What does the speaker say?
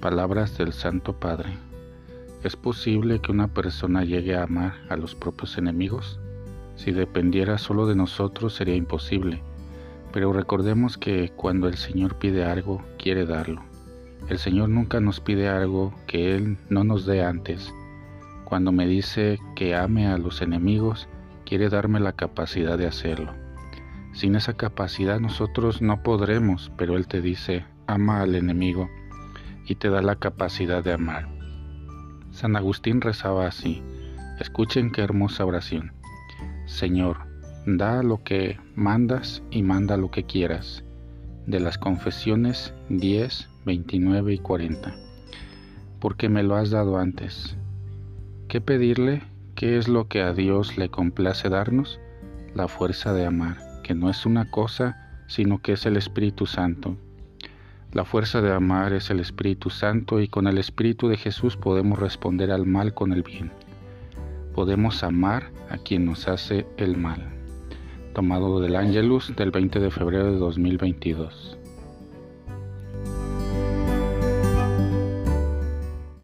Palabras del Santo Padre. ¿Es posible que una persona llegue a amar a los propios enemigos? Si dependiera solo de nosotros sería imposible, pero recordemos que cuando el Señor pide algo, quiere darlo. El Señor nunca nos pide algo que Él no nos dé antes. Cuando me dice que ame a los enemigos, quiere darme la capacidad de hacerlo. Sin esa capacidad nosotros no podremos, pero Él te dice, ama al enemigo y te da la capacidad de amar. San Agustín rezaba así. Escuchen qué hermosa oración. Señor, da lo que mandas y manda lo que quieras. De las confesiones 10, 29 y 40. Porque me lo has dado antes. ¿Qué pedirle? ¿Qué es lo que a Dios le complace darnos? La fuerza de amar, que no es una cosa, sino que es el Espíritu Santo la fuerza de amar es el Espíritu Santo y con el Espíritu de Jesús podemos responder al mal con el bien. Podemos amar a quien nos hace el mal. Tomado del Ángelus del 20 de febrero de 2022.